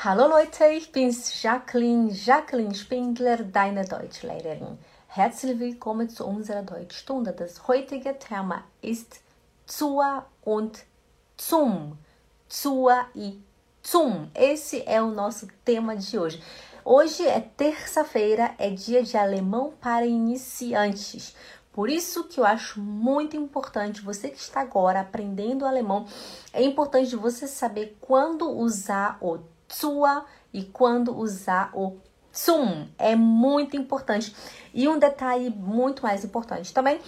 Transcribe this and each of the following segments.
Hallo Leute, ich bin's Jacqueline, Jacqueline Spindler, deine Deutschlehrerin. Herzlich willkommen zu unserer Deutschstunde. Das heutige Thema ist zur und zum. Zur e zum. Esse é o nosso tema de hoje. Hoje é terça-feira, é dia de alemão para iniciantes. Por isso que eu acho muito importante, você que está agora aprendendo alemão, é importante você saber quando usar o sua e quando usar o zum. É muito importante. E um detalhe muito mais importante também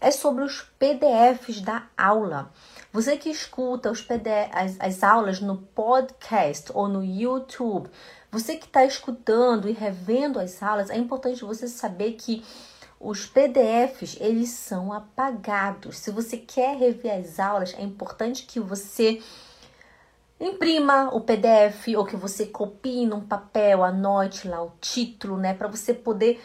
é sobre os PDFs da aula. Você que escuta os PDF, as, as aulas no podcast ou no YouTube, você que está escutando e revendo as aulas, é importante você saber que os PDFs eles são apagados. Se você quer rever as aulas, é importante que você imprima o PDF ou que você copie num papel, anote lá o título, né, para você poder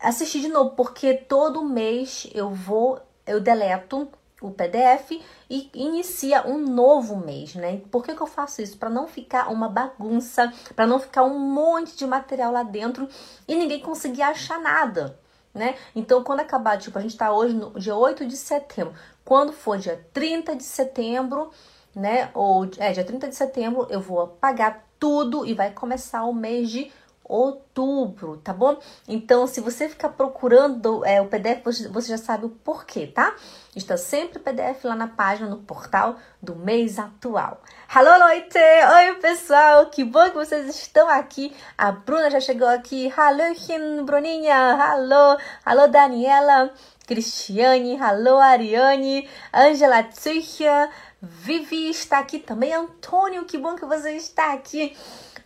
assistir de novo, porque todo mês eu vou, eu deleto o PDF e inicia um novo mês, né? Por que, que eu faço isso? Para não ficar uma bagunça, para não ficar um monte de material lá dentro e ninguém conseguir achar nada, né? Então, quando acabar, tipo, a gente tá hoje no dia 8 de setembro, quando for dia 30 de setembro, né? Ou é dia 30 de setembro, eu vou apagar tudo e vai começar o mês de outubro, tá bom? Então, se você ficar procurando é, o PDF, você já sabe o porquê, tá? Está sempre o PDF lá na página, no portal do mês atual. Alô, Leute! Oi, pessoal! Que bom que vocês estão aqui. A Bruna já chegou aqui. Hallöchen, Bruninha! Alô! Alô, Daniela! Cristiane! Alô, Ariane! Angela Tsucha! Vivi está aqui também. Antônio, que bom que você está aqui.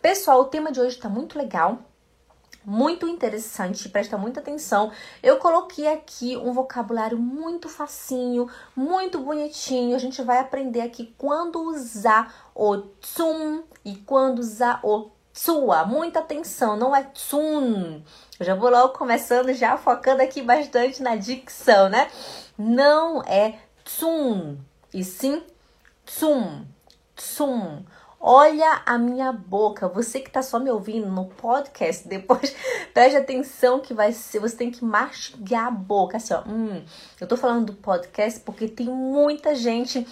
Pessoal, o tema de hoje está muito legal, muito interessante, presta muita atenção. Eu coloquei aqui um vocabulário muito facinho, muito bonitinho. A gente vai aprender aqui quando usar o zum e quando usar o sua. Muita atenção, não é tsum. Eu já vou logo começando, já focando aqui bastante na dicção, né? Não é tsum, e sim tsum, tsum. Olha a minha boca. Você que tá só me ouvindo no podcast, depois preste atenção que vai ser. Você tem que mastigar a boca. Assim, ó. Hum, eu tô falando do podcast porque tem muita gente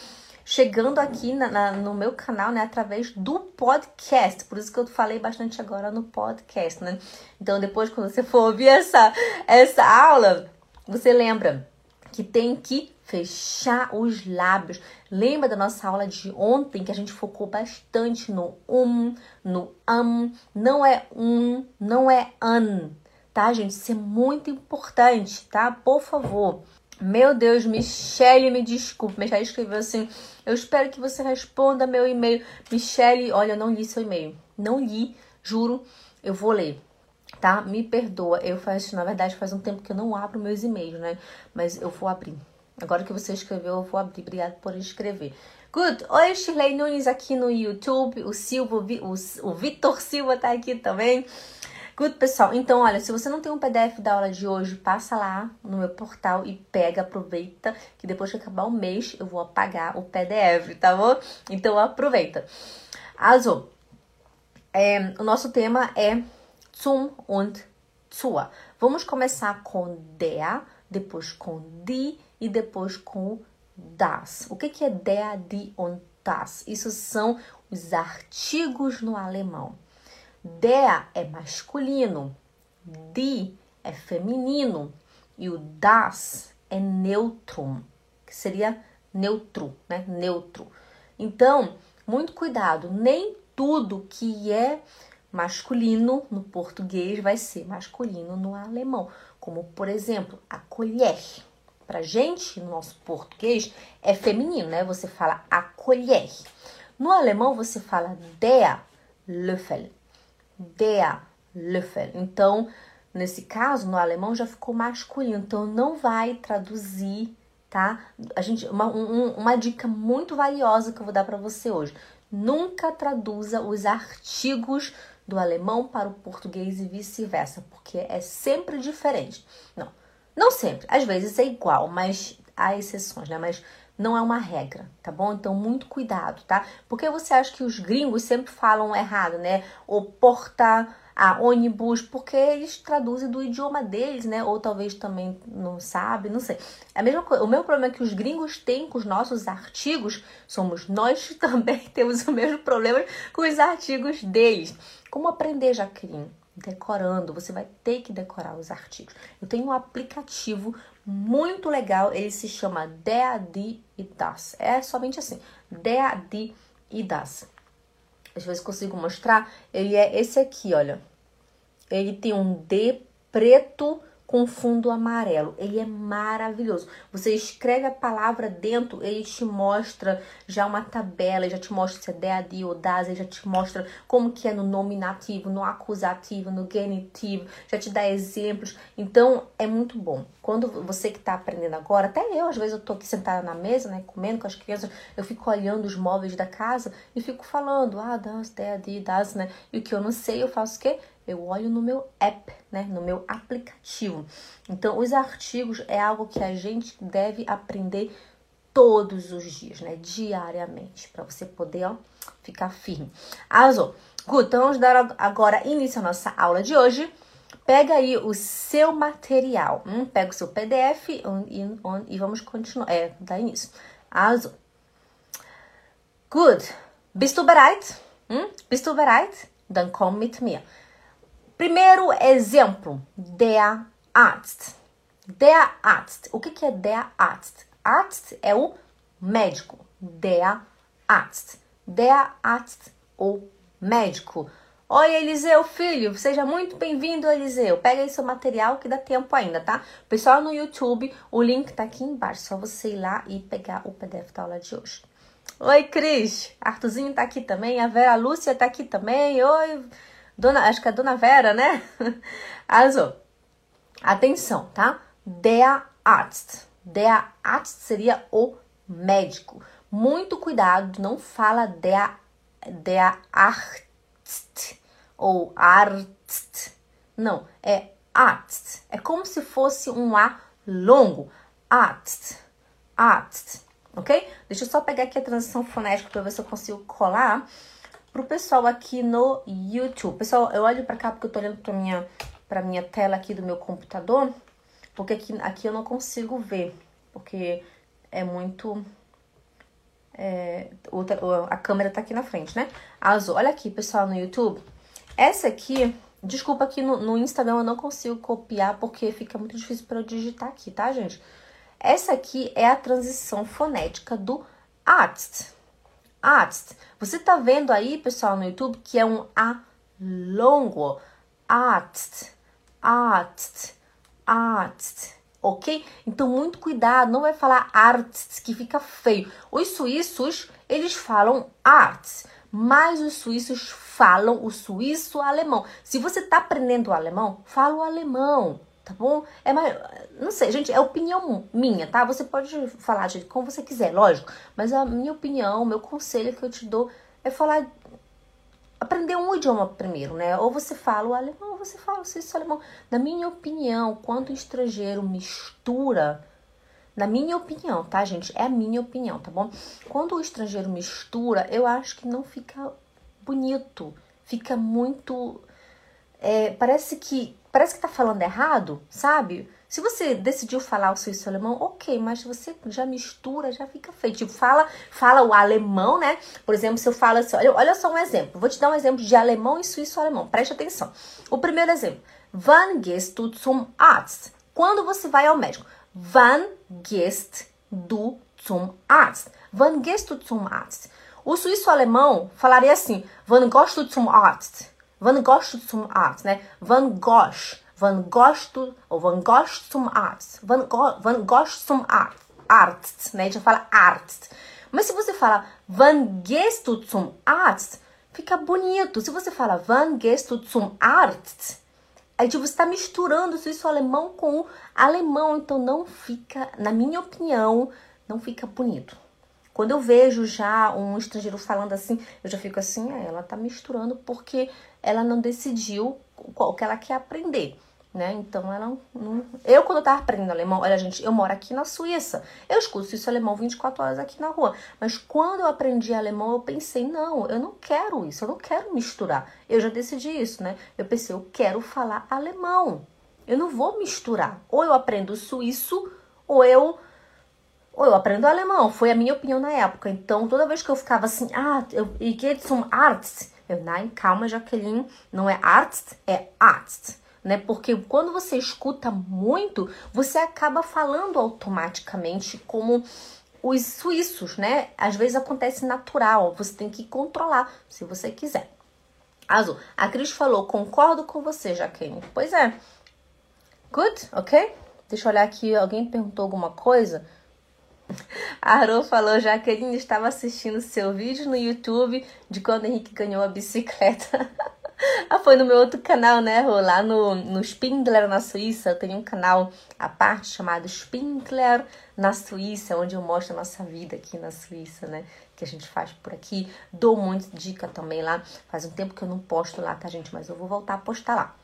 chegando aqui na, na, no meu canal, né, através do podcast. Por isso que eu falei bastante agora no podcast, né? Então, depois, quando você for ouvir essa, essa aula, você lembra que tem que fechar os lábios. Lembra da nossa aula de ontem que a gente focou bastante no um, no am, não é um, não é an, tá, gente? Isso é muito importante, tá? Por favor. Meu Deus, Michelle, me desculpe, Michelle escreveu assim: Eu espero que você responda meu e-mail. Michelle, olha, eu não li seu e-mail. Não li, juro, eu vou ler tá? Me perdoa, eu faço, na verdade, faz um tempo que eu não abro meus e-mails, né? Mas eu vou abrir, Agora que você escreveu, eu vou abrir. Obrigada por escrever. Good. Oi, Shirley Nunes aqui no YouTube. O Silva, o, o Vitor Silva tá aqui também. Good, pessoal. Então, olha, se você não tem um PDF da aula de hoje, passa lá no meu portal e pega, aproveita, que depois que acabar o mês, eu vou apagar o PDF, tá bom? Então, aproveita. Also, é, o nosso tema é zum und zur. Vamos começar com der, depois com die e depois com das. O que, que é der, die und das? Isso são os artigos no alemão. Der é masculino, die é feminino e o das é neutro, que seria neutro, né? Neutro. Então, muito cuidado, nem tudo que é masculino no português vai ser masculino no alemão, como por exemplo, a colher pra gente, no nosso português, é feminino, né? Você fala a colher. No alemão, você fala der Löffel. Der Löffel. Então, nesse caso, no alemão já ficou masculino. Então, não vai traduzir, tá? A gente, uma, um, uma dica muito valiosa que eu vou dar para você hoje. Nunca traduza os artigos do alemão para o português e vice-versa, porque é sempre diferente. Não, não sempre, às vezes é igual, mas há exceções, né? Mas não é uma regra, tá bom? Então, muito cuidado, tá? Porque você acha que os gringos sempre falam errado, né? O porta a ônibus, porque eles traduzem do idioma deles, né? Ou talvez também não sabe, não sei. A mesma coisa, o meu problema é que os gringos têm com os nossos artigos, somos nós também temos o mesmo problema com os artigos deles. Como aprender, Jaqueline? Decorando, você vai ter que decorar os artigos. Eu tenho um aplicativo muito legal, ele se chama DAD e Das. É somente assim, DAD e Das. Ver se consigo mostrar. Ele é esse aqui, olha. Ele tem um D preto com fundo amarelo. Ele é maravilhoso. Você escreve a palavra dentro, ele te mostra já uma tabela, já te mostra se é DAD ou DAS, ele já te mostra como que é no nominativo, no acusativo, no genitivo, já te dá exemplos. Então, é muito bom. Quando você que está aprendendo agora, até eu, às vezes eu tô aqui sentada na mesa, né, comendo com as crianças, eu fico olhando os móveis da casa e fico falando, ah, DAS, DAD, DAS, né? E o que eu não sei, eu faço o quê? Eu olho no meu app, né, no meu aplicativo. Então, os artigos é algo que a gente deve aprender todos os dias, né, diariamente, para você poder ó, ficar firme. Azul. Good, então vamos dar agora início à nossa aula de hoje. Pega aí o seu material, hum? pega o seu PDF e, e, e vamos continuar, é, dar início. Azul. Good. Bist du bereit? Hm? Bist du bereit? Dann komm mit mir. Primeiro exemplo, der Arzt. Der Arzt. O que, que é der Arzt? Arzt é o médico. Der Arzt. Der Arzt, o médico. Oi, Eliseu, filho, seja muito bem-vindo, Eliseu. Pega aí seu material que dá tempo ainda, tá? Pessoal no YouTube, o link tá aqui embaixo. Só você ir lá e pegar o PDF da aula de hoje. Oi, Cris. Arthurzinho tá aqui também. A Vera Lúcia tá aqui também. Oi, Dona, acho que é Dona Vera, né? Also, atenção, tá? Der Arzt. Der Arzt seria o médico. Muito cuidado, não fala der, der Arzt ou Arzt. Não, é Arzt. É como se fosse um A longo. Arzt. Arzt. Ok? Deixa eu só pegar aqui a transição fonética para ver se eu consigo colar pro pessoal aqui no YouTube. Pessoal, eu olho para cá porque eu tô olhando para minha para minha tela aqui do meu computador, porque aqui, aqui eu não consigo ver, porque é muito é, outra, a câmera tá aqui na frente, né? Azul. Olha aqui, pessoal, no YouTube. Essa aqui, desculpa que no, no Instagram eu não consigo copiar porque fica muito difícil para eu digitar aqui, tá, gente? Essa aqui é a transição fonética do Arzt. Arzt. Você tá vendo aí, pessoal, no YouTube, que é um A longo. Arzt, Arzt, Arzt. Ok? Então, muito cuidado, não vai falar Arzt, que fica feio. Os suíços, eles falam Arzt, mas os suíços falam o suíço alemão. Se você tá aprendendo o alemão, fala o alemão tá bom? É mais, não sei, gente, é opinião minha, tá? Você pode falar de como você quiser, lógico, mas a minha opinião, o meu conselho que eu te dou é falar aprender um idioma primeiro, né? Ou você fala o alemão, ou você fala o suíço alemão. Na minha opinião, quando o estrangeiro mistura, na minha opinião, tá, gente? É a minha opinião, tá bom? Quando o estrangeiro mistura, eu acho que não fica bonito, fica muito é, parece que parece que tá falando errado, sabe? Se você decidiu falar o suíço alemão, ok, mas você já mistura, já fica feio. Tipo, fala, fala o alemão, né? Por exemplo, se eu falo assim, olha, olha só um exemplo. Vou te dar um exemplo de alemão e suíço alemão. Preste atenção. O primeiro exemplo. Wann gehst du zum Arzt? Quando você vai ao médico? Wann gehst du zum Arzt? Wann gehst du zum Arzt? O suíço alemão falaria assim: Wann gehst du zum Arzt? Wann gehst zum Arzt, né? Wann gehst, wann gehst ou wann gehst zum Arzt. Wann, wann gehst zum Arzt, Arzt, né? A gente fala Arzt. Mas se você fala wann gehst zum Arzt, fica bonito. Se você fala wann gehst zum Arzt, aí tipo, você está misturando o suíço alemão com o alemão, então não fica, na minha opinião, não fica bonito. Quando eu vejo já um estrangeiro falando assim, eu já fico assim, ah, ela tá misturando porque ela não decidiu qual que ela quer aprender. né? Então ela não. Eu, quando eu tava aprendendo alemão, olha, gente, eu moro aqui na Suíça. Eu escuto suíço alemão 24 horas aqui na rua. Mas quando eu aprendi alemão, eu pensei, não, eu não quero isso, eu não quero misturar. Eu já decidi isso, né? Eu pensei, eu quero falar alemão. Eu não vou misturar. Ou eu aprendo suíço, ou eu. Ou eu aprendo alemão. Foi a minha opinião na época. Então, toda vez que eu ficava assim, ah, eu geht zum Arzt. Nein, calma, Jaqueline, não é Arzt, é Arzt né? Porque quando você escuta muito, você acaba falando automaticamente como os suíços, né? Às vezes acontece natural, você tem que controlar, se você quiser. Azul, a Cris falou, concordo com você, Jaqueline. Pois é. Good, ok? Deixa eu olhar aqui, alguém perguntou alguma coisa? A Arô falou, Jaqueline estava assistindo seu vídeo no YouTube de quando Henrique ganhou a bicicleta. Ah, foi no meu outro canal, né, Rô? Lá no, no Spindler, na Suíça, eu tenho um canal à parte chamado Spindler na Suíça, onde eu mostro a nossa vida aqui na Suíça, né? Que a gente faz por aqui. Dou muita dica também lá. Faz um tempo que eu não posto lá, tá, gente? Mas eu vou voltar a postar lá.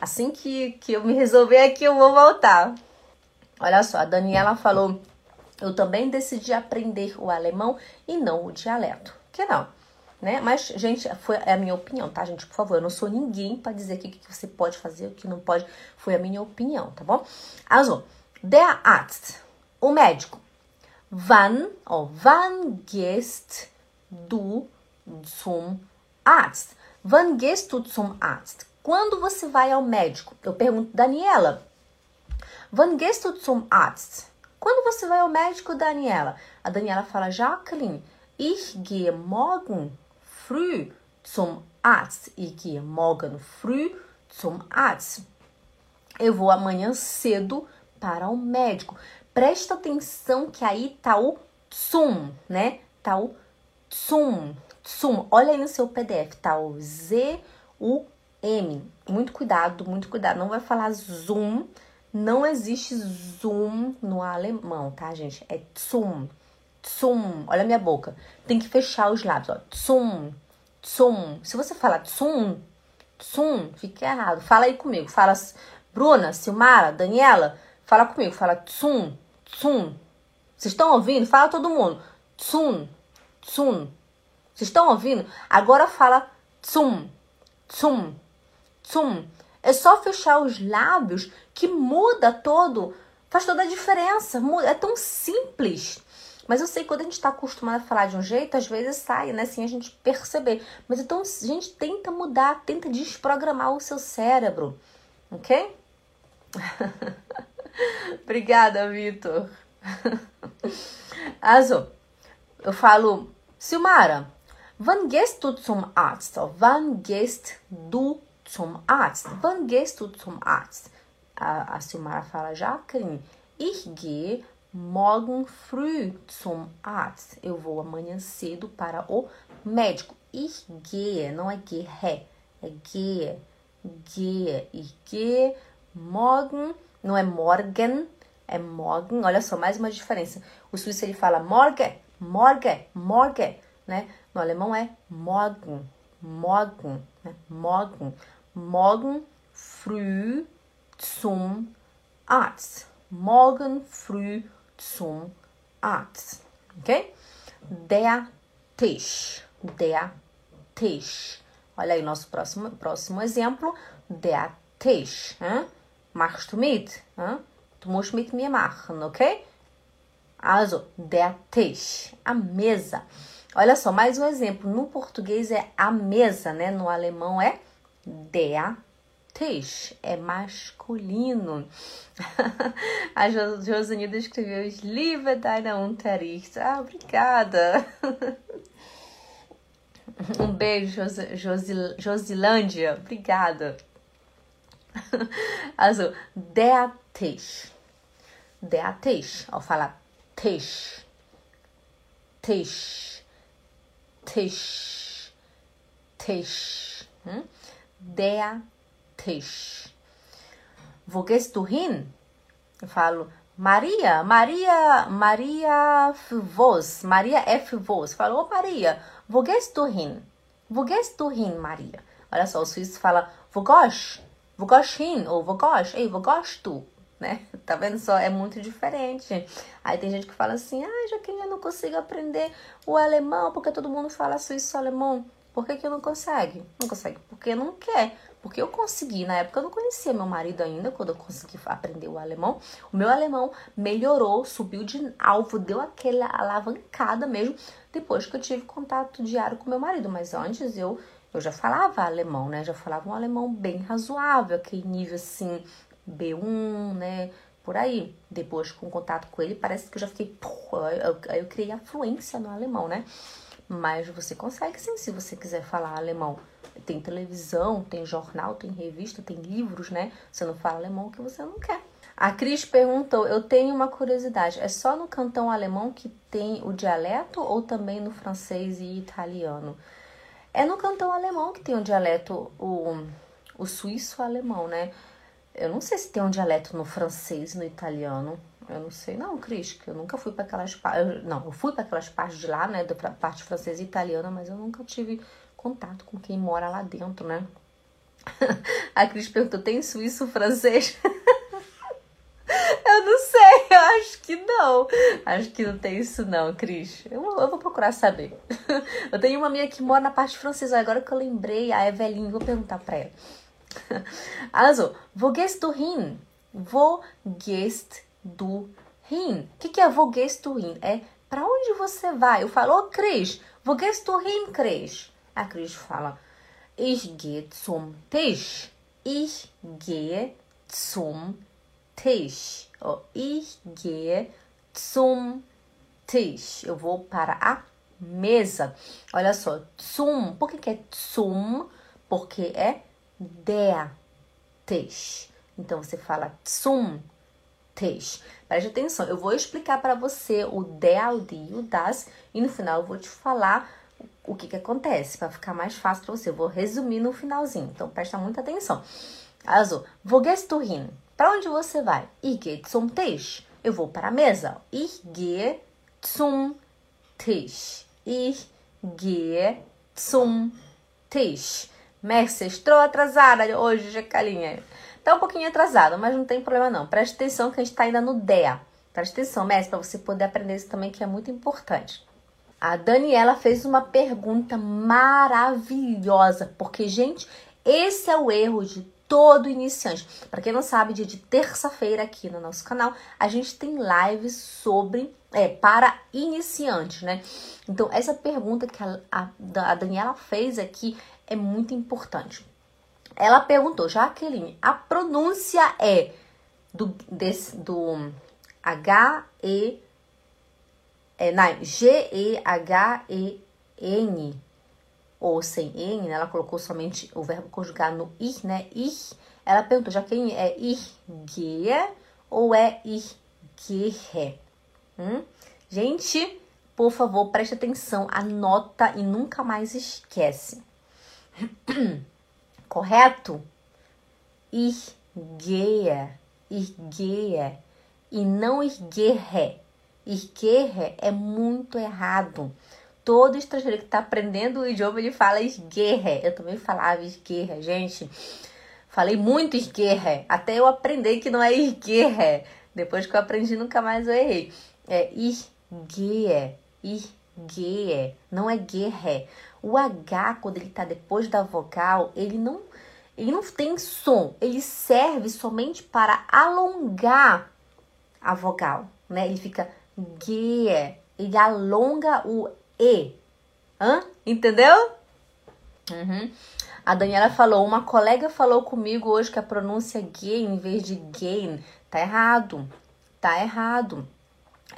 Assim que, que eu me resolver aqui, eu vou voltar. Olha só, a Daniela falou: eu também decidi aprender o alemão e não o dialeto. Que não? né? Mas, gente, foi é a minha opinião, tá, gente? Por favor, eu não sou ninguém para dizer o que, que você pode fazer, o que não pode. Foi a minha opinião, tá bom? Also, der Arzt, o médico. Wann, oh, wann gehst du zum Arzt? Wann gehst du zum Arzt? Quando você vai ao médico? Eu pergunto, Daniela, wann gehst du zum Arzt? Quando você vai ao médico, Daniela? A Daniela fala, Jacqueline, ich gehe morgen früh zum Arzt. Ich gehe morgen früh zum Arzt. Eu vou amanhã cedo para o médico. Presta atenção que aí tá o zum, né? Tá o zum, zum. Olha aí no seu PDF, tá o Z, U, M. Muito cuidado, muito cuidado. Não vai falar zoom. Não existe zoom no alemão, tá, gente? É zum. Tsum, olha a minha boca. Tem que fechar os lábios, ó. Tsum, tsum. Se você falar tsum, tsum, fica errado. Fala aí comigo. Fala Bruna, Silmara, Daniela, fala comigo. Fala tsum, tsum. Vocês estão ouvindo? Fala todo mundo. Tsum, tsum. Vocês estão ouvindo? Agora fala tsum, tsum, tsum. É só fechar os lábios que muda todo, faz toda a diferença. É tão simples. Mas eu sei quando a gente está acostumado a falar de um jeito, às vezes sai, né? Sem a gente perceber. Mas então a gente tenta mudar, tenta desprogramar o seu cérebro, ok? Obrigada, Vitor. Also, eu falo, Silmara, wann gehst du zum Arzt? Wann gehst du zum Arzt? Wann gehst du zum Arzt? A, a Silmara fala, Jacqueline, ich gehe Morgen früh zum Arzt. Eu vou amanhã cedo para o médico. Ich gehe, não é gehe, é gehe. Gehe. Ich gehe morgen, não é morgen, é morgen. Olha só, mais uma diferença. O suíço ele fala morgen, morgen, morgen, né? No alemão é morgen, morgen, né? morgen. Morgen früh zum Arzt. Morgen früh zum Arzt. Ok? Der Tisch. Der Tisch. Olha aí nosso próximo, próximo exemplo. Der Tisch. Hein? Machst du mit? Hein? Du musst mit mir machen, ok? Also, der Tisch. A mesa. Olha só, mais um exemplo. No português é a mesa, né? No alemão é der Tisch é masculino. A Josanilda escreveu Liebe deine Unterricht. Ah, obrigada. Um beijo, Josil, Josilândia. Obrigada. Also, der Tisch. Der Tisch. Ao falar Tisch. Tisch. Tisch. Tisch. Tisch. Wo gehst du hin? Eu falo, Maria, Maria, Maria Vos, Maria F. Vos. Falou, oh, Maria, wo gehst du hin? Wo gehst du hin, Maria? Olha só, o suíço fala, wo gosh? Wo gehst hin? Ou wo gehst? Ei, wo gehst du? Né? Tá vendo só? É muito diferente. Aí tem gente que fala assim, ah, Jaqueline, eu não consigo aprender o alemão porque todo mundo fala suíço-alemão. Por que, que não consegue? Não consegue porque não quer. Porque eu consegui, na época eu não conhecia meu marido ainda, quando eu consegui aprender o alemão. O meu alemão melhorou, subiu de alvo, deu aquela alavancada mesmo, depois que eu tive contato diário com meu marido. Mas antes eu, eu já falava alemão, né? Já falava um alemão bem razoável, aquele nível assim, B1, né? Por aí. Depois, com contato com ele, parece que eu já fiquei. Aí eu, eu, eu criei a fluência no alemão, né? Mas você consegue sim, se você quiser falar alemão. Tem televisão, tem jornal, tem revista, tem livros, né? Você não fala alemão que você não quer. A Cris perguntou: Eu tenho uma curiosidade, é só no cantão alemão que tem o dialeto ou também no francês e italiano? É no cantão alemão que tem o dialeto, o, o suíço-alemão, né? Eu não sei se tem um dialeto no francês e no italiano. Eu não sei, não, Cris, que eu nunca fui para aquelas partes. Não, eu fui para aquelas partes de lá, né? Da parte francesa e italiana, mas eu nunca tive contato com quem mora lá dentro, né? A Cris perguntou: tem suíço francês? eu não sei, eu acho que não. Acho que não tem isso, não, Cris. Eu, eu vou procurar saber. Eu tenho uma amiga que mora na parte francesa, agora que eu lembrei, a Eveline, vou perguntar pra ela. Also, wo gehst du hin? Wo gehst du hin? O que, que é wo gehst du hin? É para onde você vai? Eu falo, ô oh, Cris, wo gehst du hin, Cris? A Cris fala, ich gehe zum Tisch. Ich gehe zum Tisch. Oh, ich gehe zum Tisch. Eu vou para a mesa. Olha só, zum. Por que, que é zum? Porque é der Tisch. Então você fala zum Tisch. Preste atenção, eu vou explicar para você o der, die, o das e no final eu vou te falar o que que acontece para ficar mais fácil para você. Eu vou resumir no finalzinho. Então presta muita atenção. Gehst du hin? Para onde você vai? Gehe zum Tisch. Eu vou para a mesa. Ich gehe zum Tisch. Ich gehe zum Tisch. Mestre, estou atrasada hoje, Jacalinha. Tá um pouquinho atrasada, mas não tem problema não. Preste atenção que a gente tá ainda no DEA. Preste atenção, mestre, para você poder aprender isso também, que é muito importante. A Daniela fez uma pergunta maravilhosa, porque, gente, esse é o erro de todo iniciante. Para quem não sabe, dia de terça-feira aqui no nosso canal, a gente tem lives sobre é para iniciantes, né? Então essa pergunta que a, a, a Daniela fez aqui é muito importante. Ela perguntou, Jaqueline, a pronúncia é do, desse, do H E é, não, G E H E N ou sem N, né? ela colocou somente o verbo conjugar no ir, né? Ir. Ela perguntou, Jaqueline, é ir gehe ou é ir gehe? Hum? Gente, por favor, preste atenção, anota e nunca mais esquece. Correto? Irgueia, irgueia e não irguerre. Irguerre é muito errado. Todo estrangeiro que está aprendendo o idioma, ele fala esguerre. Eu também falava esguerre, gente. Falei muito esguerre, até eu aprender que não é esguerre. Depois que eu aprendi, nunca mais eu errei. É irgueia, irgueia, não é guerre. O H, quando ele está depois da vogal, ele não, ele não tem som. Ele serve somente para alongar a vogal, né? Ele fica G, ele alonga o E. Hã? Entendeu? Uhum. A Daniela falou, uma colega falou comigo hoje que a pronúncia gay em vez de gain tá errado. Tá errado.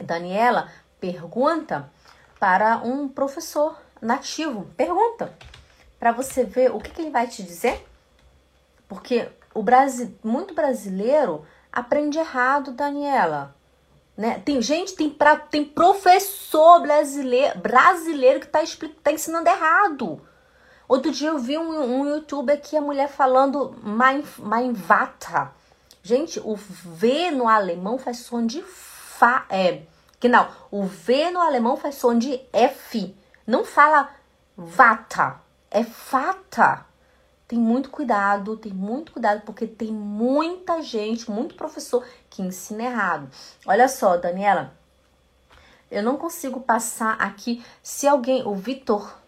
Daniela pergunta para um professor nativo. Pergunta para você ver o que, que, ele vai te dizer. Porque o Brasil, muito brasileiro aprende errado, Daniela. Né? Tem gente, tem, pra, tem professor brasileiro, brasileiro que está tá ensinando errado. Outro dia eu vi um, um youtuber aqui, a mulher falando Vater. Gente, o V no alemão faz som de Fa. É, que não, o V no alemão faz som de F. Não fala vata, é fata. Tem muito cuidado, tem muito cuidado, porque tem muita gente, muito professor que ensina errado. Olha só, Daniela, eu não consigo passar aqui. Se alguém, o Vitor,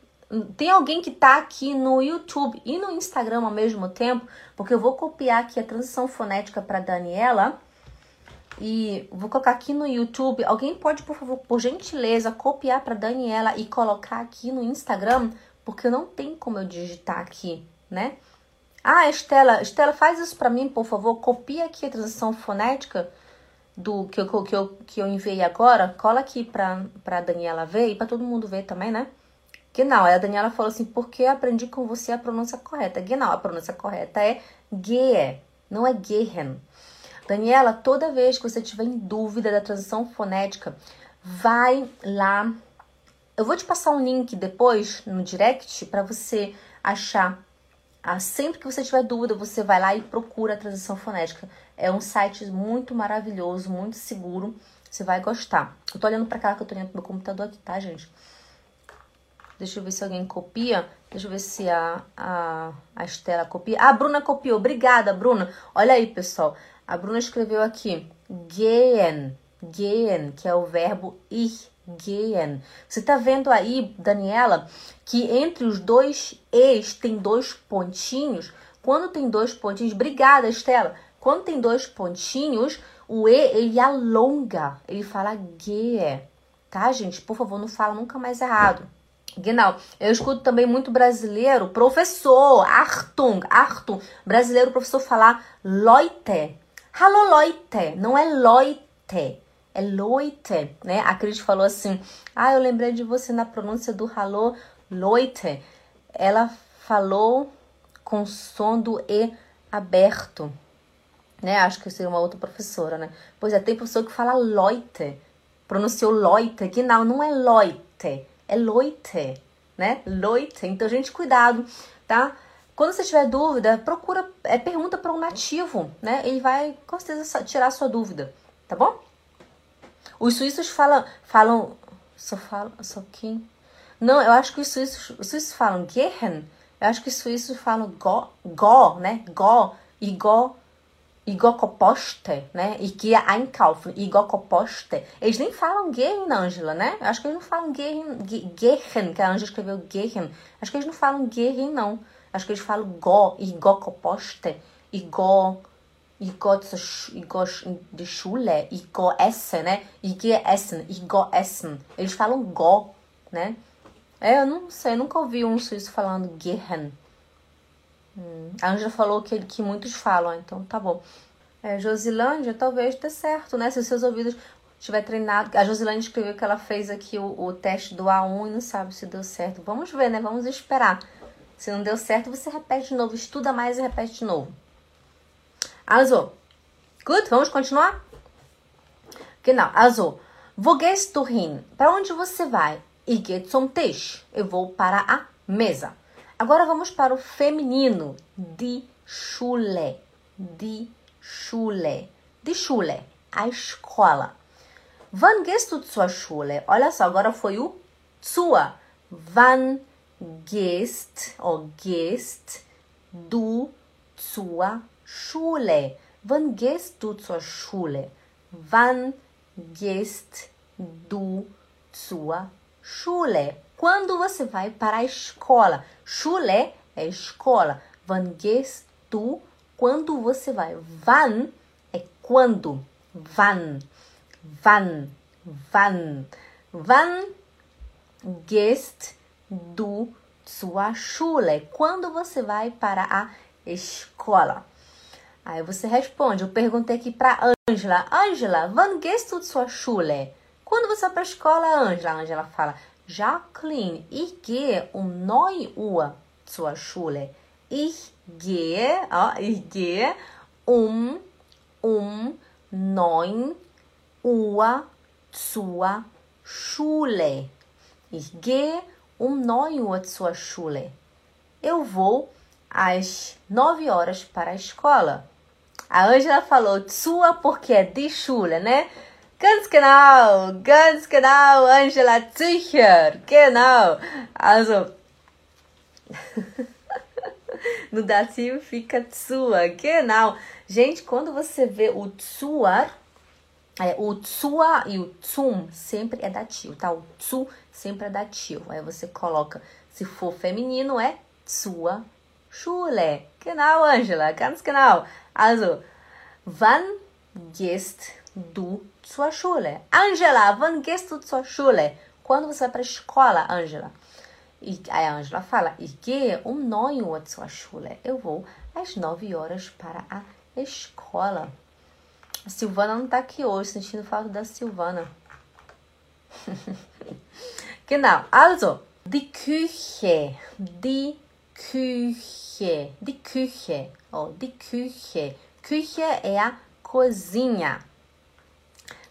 tem alguém que tá aqui no YouTube e no Instagram ao mesmo tempo, porque eu vou copiar aqui a transição fonética para Daniela e vou colocar aqui no YouTube. Alguém pode, por favor, por gentileza, copiar para Daniela e colocar aqui no Instagram, porque não tem como eu digitar aqui, né? Ah, Estela, Estela, faz isso para mim, por favor. Copia aqui a transição fonética do que eu, que eu, que eu enviei agora. Cola aqui para pra Daniela ver e para todo mundo ver também, né? Genau, aí a Daniela falou assim, porque aprendi com você a pronúncia correta. Genau, a pronúncia correta é gehe, não é gehen. Daniela, toda vez que você tiver em dúvida da transição fonética, vai lá. Eu vou te passar um link depois no direct para você achar. Ah, sempre que você tiver dúvida, você vai lá e procura a transição fonética. É um site muito maravilhoso, muito seguro. Você vai gostar. Eu tô olhando para cá que eu tô olhando pro meu computador aqui, tá, gente? Deixa eu ver se alguém copia. Deixa eu ver se a, a, a Estela copia. Ah, a Bruna copiou. Obrigada, Bruna. Olha aí, pessoal. A Bruna escreveu aqui gehen, gehen, que é o verbo ir, gehen. Você tá vendo aí, Daniela, que entre os dois e's tem dois pontinhos? Quando tem dois pontinhos, obrigada, Estela. Quando tem dois pontinhos, o e ele alonga, ele fala gehe, tá, gente? Por favor, não fala nunca mais errado. Genau. Eu escuto também muito brasileiro, professor, Artung, Artung, brasileiro professor falar Leute. Hallo Leute, não é Leute, é Leute, né? A Cris falou assim: "Ah, eu lembrei de você na pronúncia do Hallo Leute". Ela falou com som do e aberto, né? Acho que seria uma outra professora, né? Pois é, tem professor que fala Leute, pronunciou Leute, que não, não é Leute, é Leute, né? Leute. Então, gente, cuidado, tá? Quando você tiver dúvida, procura, é, pergunta para um nativo, né? Ele vai com certeza tirar a sua dúvida, tá bom? Os suíços falam, falam, só falam, só quem? Não, eu acho que os suíços, os suíços falam gehen, eu acho que os suíços falam go, go, né? Go, e go, e go koposte, né? E que einkaufen, e go koposte. Eles nem falam gehen, Ângela, né? Eu acho que eles não falam gehen, gehen, que a Ângela escreveu gehen. Acho que eles não falam gehen, não. Acho que eles falam go, e go koposte, e go, e go, e go de Schule, e go essen, né? E ge essen, go essen. Eles falam go, né? É, eu não sei, nunca ouvi um suíço falando gehen. Hum. A Ângela falou que, que muitos falam, então tá bom. É, Josilândia, talvez dê certo, né? Se os seus ouvidos tiver treinado. A Josilândia escreveu que ela fez aqui o, o teste do A1 e não sabe se deu certo. Vamos ver, né? Vamos esperar. Se não deu certo, você repete de novo, estuda mais e repete de novo. Also, gut, vamos continuar? Genau, also, wo gehst du hin? Para onde você vai? Ich gehe zum Tisch. Eu vou para a mesa. Agora vamos para o feminino. Die Schule. Die Schule. Die Schule. A escola. Wann gehst du zur Schule? Olha só, agora foi o sua. Wann gehst oder gehst du zur Schule? Wann gehst du zur Schule? Wann gehst du zur Schule? Quando você vai para a escola? Schule é escola. Wann gehst du? Quando você vai? Wann é quando. Wann. Wann. Wann. Wann gehst du zur Schule? Quando você vai para a escola? Aí você responde. Eu perguntei aqui para Angela. Angela, wann gehst du zur Schule? Quando você vai para a escola, Angela? Angela fala. Jacqueline, ich gehe um 9 Uhr zur Schule. Ich gehe, ó, ich gehe um, um 9 Uhr zur Schule. Ich gehe um 9 Uhr zur Schule. Eu vou às 9 horas para a escola. A Angela falou sua porque é de Schule, né? Ganz genau, ganz genau, Angela sicher, genau. Also, No dativo fica sua. Genau. Gente, quando você vê o zur, é, o tsua e o tsum sempre é dativo, tá? O tsu sempre é dativo. Aí você coloca, se for feminino, é tsua Schule. Genau, Angela, ganz genau. Also, wann gehst du zur Schule? Angela, wann gehst du zur Schule? Quando você vai para a escola, Angela? E aí a Angela fala, ich gehe um 9 Uhr zur Schule. Eu vou às 9 horas para a escola. A Silvana não tá aqui hoje, sentindo falta da Silvana. genau, also, die Küche, die Küche, die Küche, oh, die Küche. Küche é a cozinha.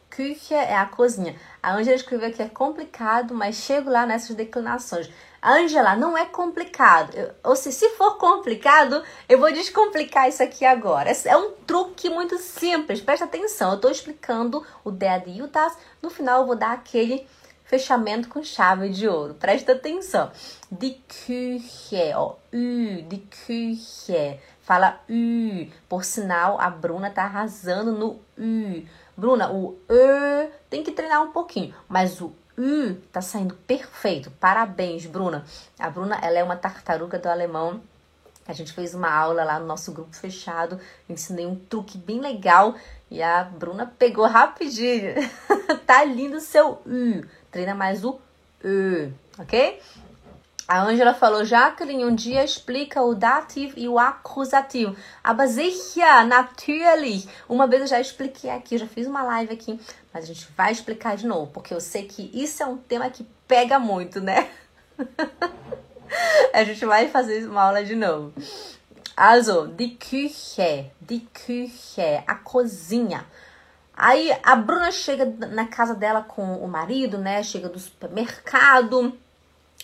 Küche é a cozinha. A Angela escreveu que é complicado, mas chego lá nessas declinações. Angela, não é complicado. Eu, ou se, se for complicado, eu vou descomplicar isso aqui agora. É, é um truque muito simples. Presta atenção. Eu estou explicando o der e o das. No final, eu vou dar aquele fechamento com chave de ouro. Presta atenção. Die Küche, ó. U, die Küche. Fala U. Por sinal, a Bruna tá arrasando no U. Bruna, o E tem que treinar um pouquinho, mas o U tá saindo perfeito. Parabéns, Bruna. A Bruna, ela é uma tartaruga do alemão. A gente fez uma aula lá no nosso grupo fechado, ensinei um truque bem legal e a Bruna pegou rapidinho. tá lindo seu U. Treina mais o U, ok? A Ângela falou, Jacqueline, um dia explica o dativo e o acusativo. Aber sicher, natürlich. Uma vez eu já expliquei aqui, já fiz uma live aqui, mas a gente vai explicar de novo, porque eu sei que isso é um tema que pega muito, né? a gente vai fazer uma aula de novo. Also, die Küche, die Küche, a cozinha. Aí a Bruna chega na casa dela com o marido, né? Chega do supermercado.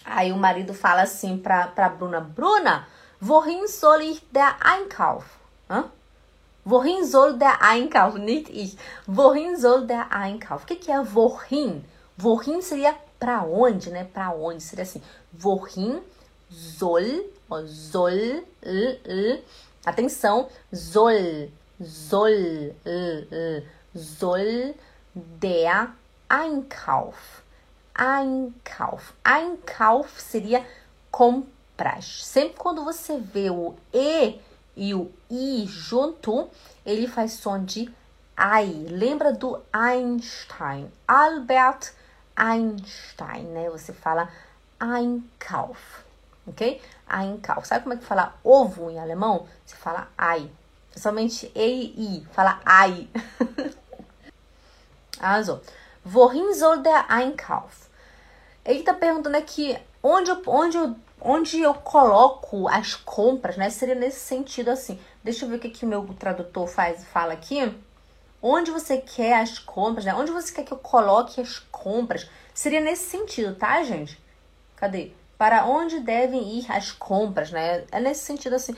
Aí o marido fala assim pra, pra Bruna: Bruna, wohin soll ich der Einkauf? Hã? Wohin soll der Einkauf? Nicht ich. Wohin soll der Einkauf? O que, que é wohin? Wohin seria pra onde, né? Pra onde? Seria assim: wohin soll, ó, soll, l, l. atenção, soll, soll, l, l, soll der Einkauf. Einkauf. Einkauf seria compras. Sempre quando você vê o E e o I junto, ele faz som de ai. Lembra do Einstein? Albert Einstein, né? Você fala Einkauf, ok? Einkauf. Sabe como é que fala ovo em alemão? Você fala ai. Somente E e I. Fala ai. also, wohin soll der Einkauf? Ele está perguntando aqui onde, onde, onde eu coloco as compras, né? Seria nesse sentido assim. Deixa eu ver o que, que o meu tradutor faz fala aqui. Onde você quer as compras, né? Onde você quer que eu coloque as compras? Seria nesse sentido, tá, gente? Cadê? Para onde devem ir as compras, né? É nesse sentido assim.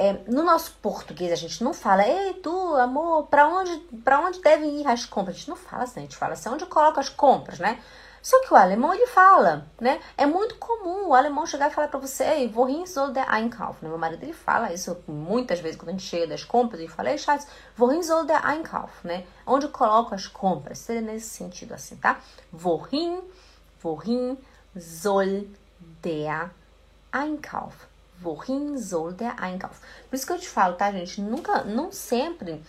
É, no nosso português a gente não fala, ei, tu, amor, para onde, para onde devem ir as compras? A gente não fala assim, a gente fala assim, onde eu coloco as compras, né? Só que o alemão ele fala, né? É muito comum o alemão chegar e falar para você, ei, wohin soll der Einkauf? Meu marido ele fala isso muitas vezes quando a gente chega das compras, ele fala, ei, Schatz, wohin soll der Einkauf? Né? Onde coloco as compras? Seria nesse sentido assim, tá? Wohin, wohin soll der Einkauf? Wohin soll der Einkauf? Por isso que eu te falo, tá, gente? Nunca, não sempre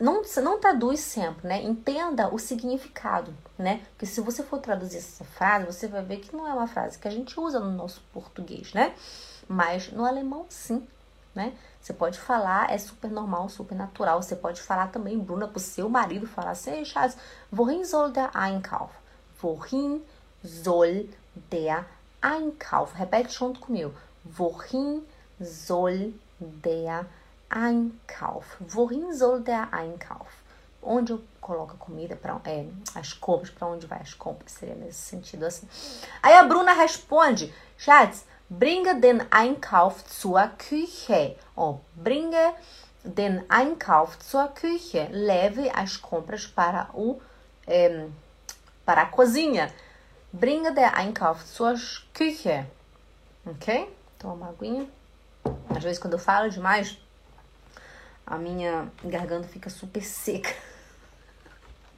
não, não traduz sempre, né? Entenda o significado, né? Porque se você for traduzir essa frase, você vai ver que não é uma frase que a gente usa no nosso português, né? Mas no alemão, sim, né? Você pode falar, é super normal, super natural. Você pode falar também, Bruna, pro seu marido, falar assim, Schatz, wohin soll der Einkauf? Wohin soll der Einkauf? Repete junto comigo. Wohin soll der Einkauf? Wohin soll der Einkauf? Onde eu coloco a comida, para é, as compras, para onde vai as compras? Seria nesse sentido assim. Aí a Bruna responde, Schatz, bringe den Einkauf zur Küche. Oh, bringe den Einkauf zur Küche. Leve as compras para o é, para a cozinha. Bringe den Einkauf zur Küche. Ok? Toma uma aguinha. Às vezes, quando eu falo demais, a minha garganta fica super seca.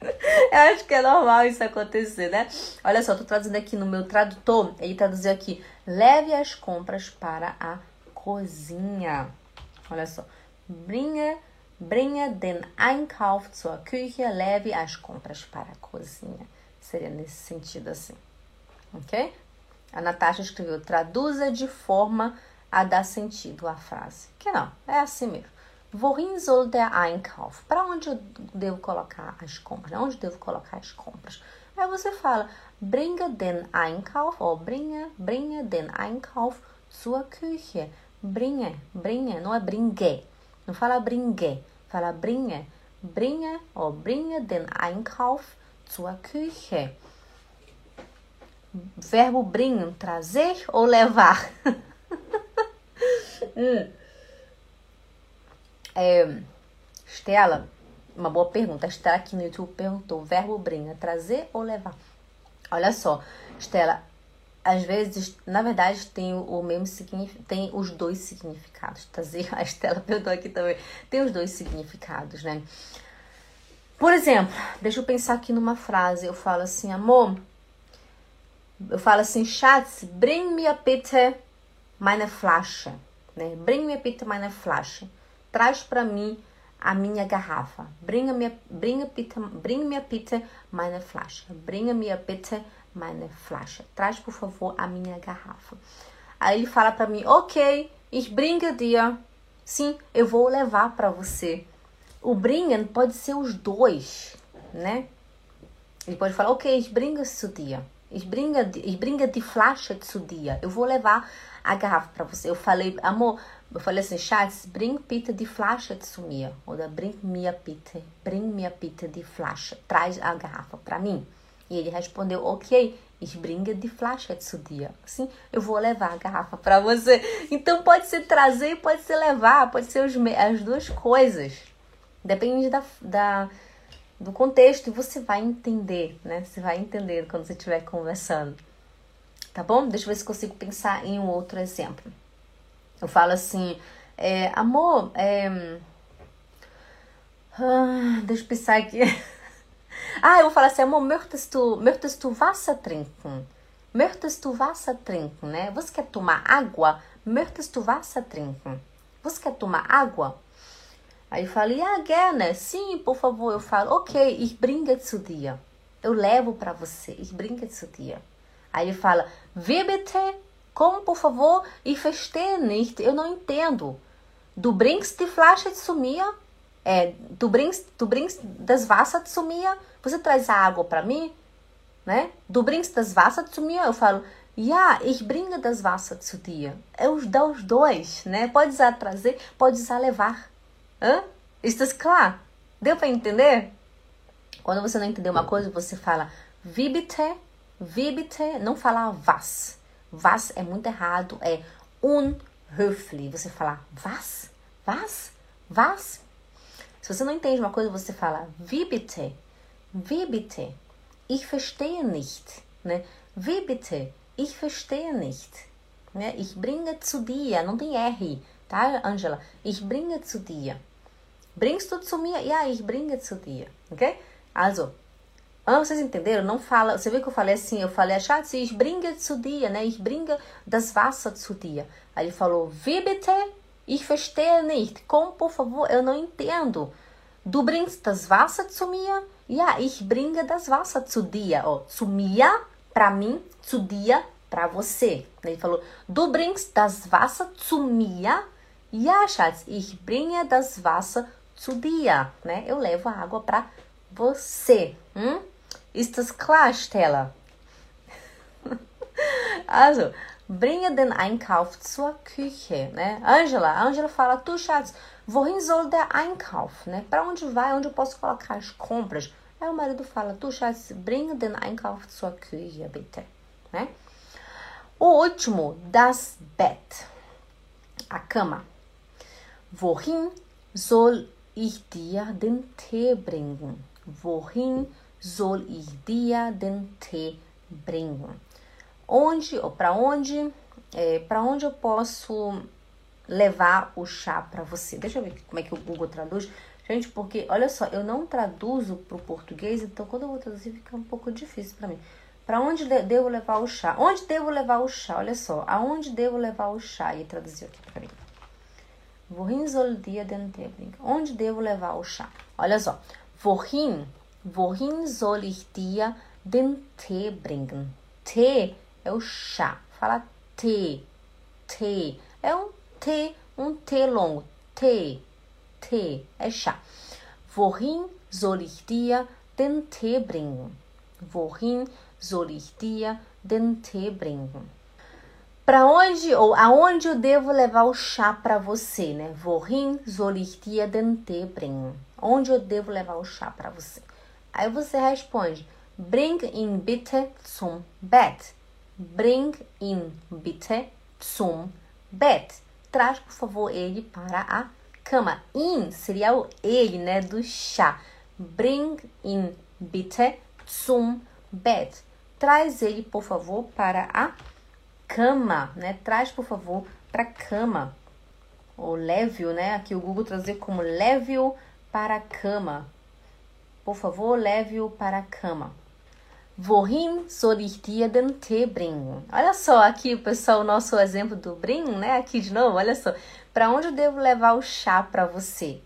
Eu acho que é normal isso acontecer, né? Olha só, tô traduzindo aqui no meu tradutor, ele traduziu aqui: leve as compras para a cozinha. Olha só. Bringe, bringe den Einkauf zur Küche, leve as compras para a cozinha. Seria nesse sentido assim. Ok? A Natasha escreveu: traduza de forma a dar sentido à frase. Que não, é assim mesmo. Wohin soll der Einkauf? Para onde eu devo colocar as compras? Onde devo colocar as compras? Aí você fala, bringe den Einkauf, ou bringe, bringe den Einkauf zur Küche. Bringe, bringe, não é bringe. Não fala bringe, fala bringe. Bringe, ou bringe den Einkauf zur Küche. Verbo bringen, trazer ou levar? hum. É, Estela, uma boa pergunta. A Estela aqui no YouTube perguntou: verbo brinca, trazer ou levar? Olha só, Estela, às vezes, na verdade, tem o mesmo tem os dois significados. Trazer, a Estela perguntou aqui também, tem os dois significados, né? Por exemplo, deixa eu pensar aqui numa frase. Eu falo assim, amor. Eu falo assim, Schatz, bring me a bitte meine Flasche. Né? Bring me a bitte meine Flasche traz para mim a minha garrafa. Bringa me, bringa bitte, bring me bitte meine Flasche. Bringa me bitte meine Flasche. Traz, por favor, a minha garrafa. Aí ele fala para mim, ok, ich bringe dir. Sim, eu vou levar para você. O bringen pode ser os dois, né? Ele pode falar, ok, ich bringe zu dir. Ich bringe, ich bringe die Flasche. Eu vou levar a garrafa para você. Eu falei, amor, eu falei assim, Schatz, bring bitte die Flasche zu. Ou bring mir bitte, bring mir bitte die Flasche. Traz a garrafa para mim. E ele respondeu, ok, ich bringe die Flasche zu. Sim, eu vou levar a garrafa para você. Então pode ser trazer pode ser levar, pode ser os, as duas coisas. Depende da, da, do contexto e você vai entender, né? Você vai entender quando você estiver conversando. Tá bom? Deixa eu ver se consigo pensar em um outro exemplo. Eu falo assim, é, amor, é, ah, deixa eu pensar aqui. ah, eu vou falar assim, amor, möchtest du, möchtest du Wasser trinken? Möchtest du Wasser trinken, né? Você quer tomar água? Möchtest du Wasser trinken? Você quer tomar água? Aí eu falo, ah, gerne. Sim, por favor. Eu falo, ok, ich bringe zu dir. Eu levo para você. Ich bringe zu dir. Aí ele fala, wie bitte? Como, por favor? Ich verstehe nicht. Eu não entendo. Du bringst die Flasche zu mir? É, du bringst, du bringst das Wasser zu mir? Você traz a água para mim? Né? Du bringst das Wasser zu mir? Eu falo, ja, ich bringe das Wasser zu dir. É os, dá os dois, né? Pode usar trazer, pode usar levar. Hã? Está claro? Deu para entender? Quando você não entendeu uma coisa, você fala vibite, vibite, não fala was. Was é muito errado, é unhöflich. Você fala was? Was? Was? Se você não entende uma coisa, você fala? Wie bitte? Ich verstehe nicht. Né? Wie bitte? Ich verstehe nicht. Né? Ich bringe zu dir. Não tem R, tá, Angela? Ich bringe zu dir. Bringst du zu mir? Ja, ich bringe zu dir. Ok? Also, ah, vocês entenderam? Não fala. Você viu que eu falei assim? Eu falei, Schatz, ich bringe zu dir, né? Ich bringe das Wasser zu dir. Aí ele falou, wie bitte? Ich verstehe nicht. Como, por favor? Eu não entendo. Du bringst das Wasser zu mir? Ja, ich bringe das Wasser zu dir. Ó, zu mir, pra mim, zu dir, pra você. Ele falou, du bringst das Wasser zu mir? Ja, Schatz, ich bringe das Wasser dir. Né? Eu levo a água pra você. Hum? Ist das klar, Stella? also, bringe den Einkauf zur Küche, né? Angela, Angela fala, tu Schatz, wohin soll der Einkauf, né? Para onde vai, onde eu posso colocar as compras? Aí o marido fala, tu Schatz, bringe den Einkauf zur Küche, bitte, né? O último, das Bett, a cama. Wohin soll ich dir den Tee bringen? Wohin soll ich dir den Tee bringen? Onde ou para onde? É, para onde eu posso levar o chá para você? Deixa eu ver como é que o Google traduz. Gente, porque olha só, eu não traduzo para o português, então quando eu vou traduzir fica um pouco difícil para mim. Para onde devo levar o chá? Onde devo levar o chá? Olha só, aonde devo levar o chá? E traduziu aqui para mim. Wohin soll dir den Tee bringen? Onde devo levar o chá? Olha só. Wohin? Wohin soll ich dir den Tee bringen? Tee é o chá. Fala Tee. Tee. É um T, um T longo. Tee. Tee é chá. Wohin soll ich dir den Tee bringen? Wohin soll ich dir den Tee bringen? Para onde ou aonde eu devo levar o chá para você, né? Wohin soll ich dir den Tee bringen? Onde eu devo levar o chá para você? Aí você responde: Bring ihn bitte zum Bett. Bring ihn bitte zum Bett. Traz, por favor, ele para a cama. In seria o ele, né, do chá. Bring ihn bitte zum Bett. Traz ele, por favor, para a cama, né? Traz, por favor, para cama. Ou leve-o, né? Aqui o Google traduzir como leve-o para cama. Por favor, leve-o para cama. Wohin soll ich dir den Tee? Olha só aqui, pessoal, o nosso exemplo do bring, né? Aqui de novo, olha só. Para onde eu devo levar o chá para você?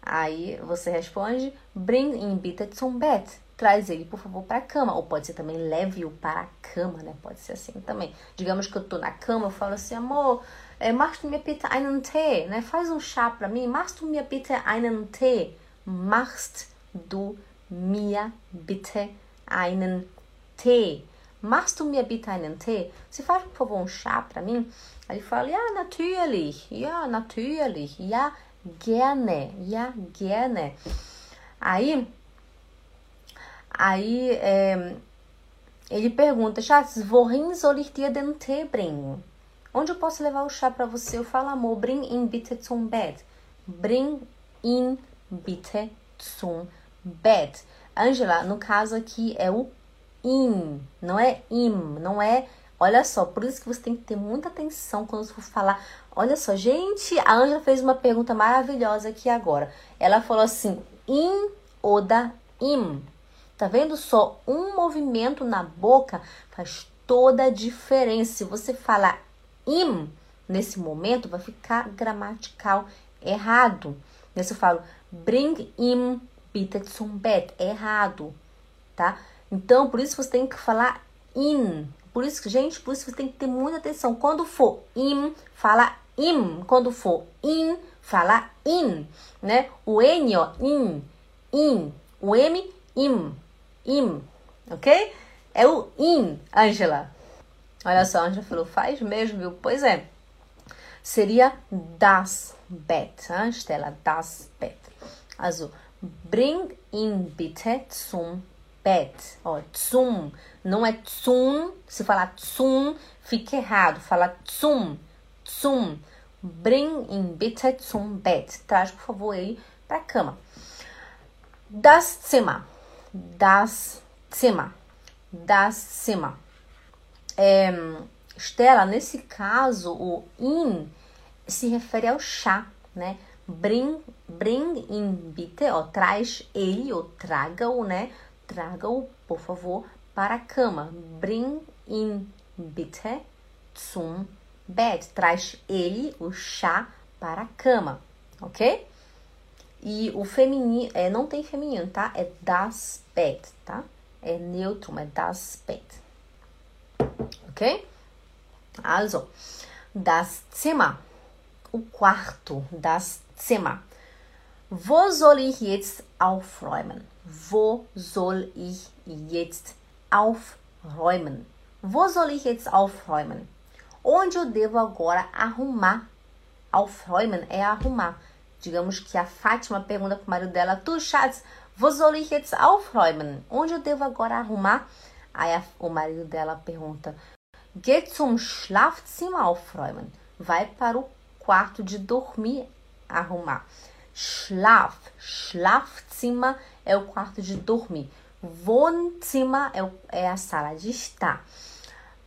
Aí você responde: Bring ihn bitte zum Bett traz ele, por favor, para a cama. Ou pode ser também leve-o para a cama, né? Pode ser assim também. Digamos que eu tô na cama, eu falo assim, amor, é, machst du mir bitte einen Tee, né? Faz um chá para mim. Machst du mir bitte einen Tee? Machst du mir bitte einen Tee? Machst du mir bitte einen Tee? Você faz, por favor, um chá para mim? Aí ele fala, ja, natürlich, ja, natürlich, ja, gerne, ja, gerne. Aí Aí é, ele pergunta, Schatz, wohin soll ich dir den? Onde eu posso levar o chá para você? Eu falo, amor, bring ihn bitte zum Bett. Bring ihn bitte zum Bett. Angela, no caso aqui é o in, não é im, não é. Olha só, por isso que você tem que ter muita atenção quando for falar. Olha só, gente, a Angela fez uma pergunta maravilhosa aqui agora. Ela falou assim: in ou da im. Tá vendo só? Um movimento na boca faz toda a diferença. Se você falar im nesse momento, vai ficar gramatical errado. Se eu falo bring im bitte zum Bett, errado, tá? Então, por isso você tem que falar in. Por isso, gente, por isso você tem que ter muita atenção. Quando for im, fala im. Quando for in, fala in, né? O N, ó, in, in. O M, im im, ok? É o in, Angela. Olha só, a Angela falou, faz mesmo, viu? Pois é. Seria das Bett, hein? Das Bett. Also, bring ihn bitte zum Bett. Ó, zum. Não é zum. Se falar zum, fica errado. Fala zum. Zum. Bring ihn bitte zum Bett. Traz, por favor, ele para a cama. Das Zimmer das Zimmer. Das Zimmer. É, Stella, nesse caso, o in se refere ao chá, né? Bring, bring in bitte, ó, traz ele, ou traga-o, né? Traga-o, por favor, para a cama. Bring in bitte zum Bett. Traz ele, o chá, para a cama, ok? E o feminino, é, não tem feminino, tá? É das Bett, tá? É neutro, é das Bett. Ok? Also, das Zimmer. O quarto, das Zimmer. Wo soll ich jetzt aufräumen? Wo soll ich jetzt aufräumen? Wo soll ich jetzt aufräumen? Onde eu devo agora arrumar? Aufräumen é arrumar. Digamos que a Fátima pergunta para o marido dela: Tu, Schatz, wo soll ich jetzt aufräumen? Onde eu devo agora arrumar? Aí a, o marido dela pergunta: Geh zum Schlafzimmer aufräumen. Vai para o quarto de dormir arrumar. Schlaf, Schlafzimmer é o quarto de dormir. Wohnzimmer é, o, é a sala de estar.